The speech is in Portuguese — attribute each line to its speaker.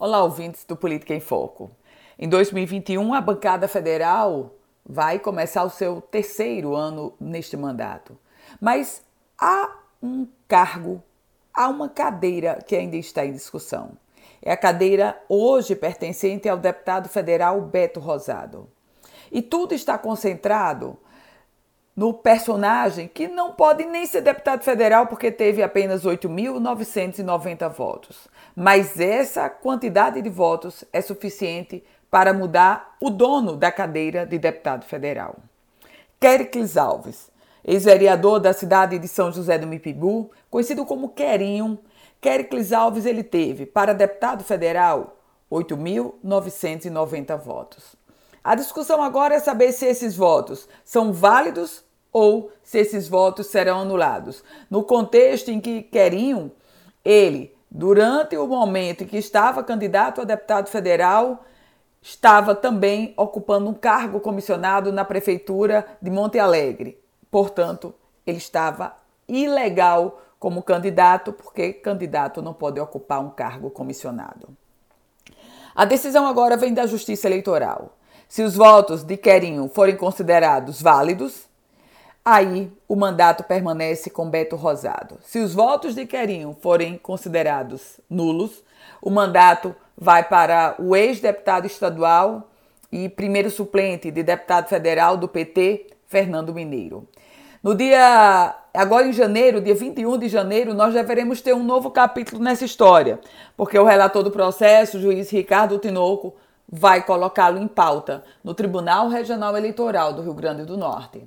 Speaker 1: Olá, ouvintes do Política em Foco. Em 2021, a bancada federal vai começar o seu terceiro ano neste mandato. Mas há um cargo, há uma cadeira que ainda está em discussão. É a cadeira hoje pertencente ao deputado federal Beto Rosado. E tudo está concentrado no personagem que não pode nem ser deputado federal porque teve apenas 8.990 votos. Mas essa quantidade de votos é suficiente para mudar o dono da cadeira de deputado federal. Quericles Alves, ex-vereador da cidade de São José do Mipibu, conhecido como Querinho, Quericles Alves ele teve para deputado federal 8.990 votos. A discussão agora é saber se esses votos são válidos ou se esses votos serão anulados. No contexto em que queriam, ele, durante o momento em que estava candidato a deputado federal, estava também ocupando um cargo comissionado na prefeitura de Monte Alegre. Portanto, ele estava ilegal como candidato, porque candidato não pode ocupar um cargo comissionado. A decisão agora vem da Justiça Eleitoral. Se os votos de Querinho forem considerados válidos, aí o mandato permanece com Beto Rosado. Se os votos de Querinho forem considerados nulos, o mandato vai para o ex-deputado estadual e primeiro suplente de deputado federal do PT, Fernando Mineiro. No dia agora em janeiro, dia 21 de janeiro, nós deveremos ter um novo capítulo nessa história, porque o relator do processo, o juiz Ricardo Tinoco, vai colocá-lo em pauta no Tribunal Regional Eleitoral do Rio Grande do Norte.